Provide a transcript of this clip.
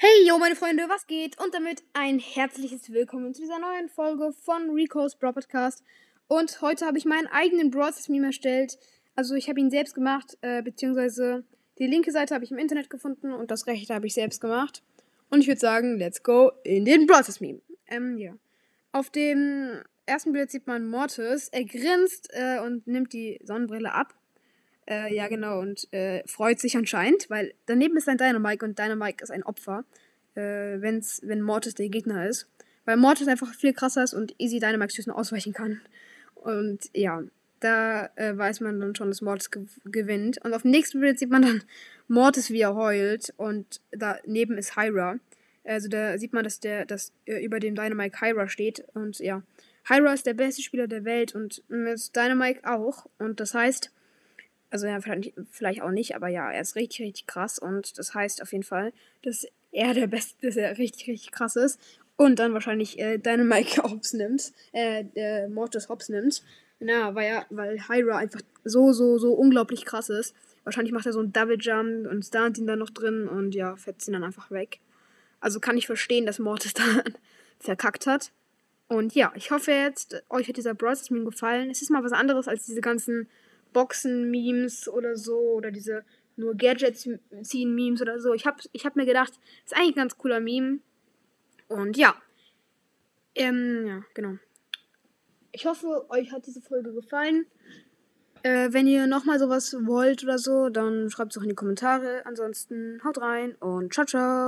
Hey, yo, meine Freunde, was geht? Und damit ein herzliches Willkommen zu dieser neuen Folge von Rico's Brawl Podcast. Und heute habe ich meinen eigenen Brawl Meme erstellt. Also, ich habe ihn selbst gemacht, äh, beziehungsweise die linke Seite habe ich im Internet gefunden und das rechte habe ich selbst gemacht. Und ich würde sagen, let's go in den Brawl Meme. Ähm, ja. Auf dem ersten Bild sieht man Mortis. Er grinst äh, und nimmt die Sonnenbrille ab. Äh, ja, genau, und äh, freut sich anscheinend, weil daneben ist ein Dynamike und Dynamike ist ein Opfer, äh, wenn's, wenn Mortis der Gegner ist. Weil Mortis einfach viel krasser ist und easy Dynamike Schüssen ausweichen kann. Und ja, da äh, weiß man dann schon, dass Mortis gew gewinnt. Und auf dem nächsten Bild sieht man dann Mortis, wie er heult. Und daneben ist Hyra. Also da sieht man, dass der, dass äh, über dem Dynamike Hyra steht. Und ja, Hyra ist der beste Spieler der Welt und mit Dynamike auch. Und das heißt, also ja, vielleicht auch nicht, aber ja, er ist richtig, richtig krass und das heißt auf jeden Fall, dass er der Beste, dass er richtig, richtig krass ist und dann wahrscheinlich äh, Dynamite Hops nimmt, äh, der Mortis Hops nimmt. Na, weil weil Hyra einfach so, so, so unglaublich krass ist. Wahrscheinlich macht er so einen Double Jump und stunt ihn dann noch drin und ja, fetzt ihn dann einfach weg. Also kann ich verstehen, dass Mortis dann verkackt hat. Und ja, ich hoffe jetzt, euch hat dieser Brawl Meme gefallen. Es ist mal was anderes als diese ganzen Boxen-Memes oder so oder diese nur Gadgets ziehen Memes oder so. Ich habe ich hab mir gedacht, ist eigentlich ein ganz cooler Meme. Und ja. Ähm, ja, genau. Ich hoffe, euch hat diese Folge gefallen. Äh, wenn ihr nochmal sowas wollt oder so, dann schreibt es auch in die Kommentare. Ansonsten haut rein und ciao, ciao.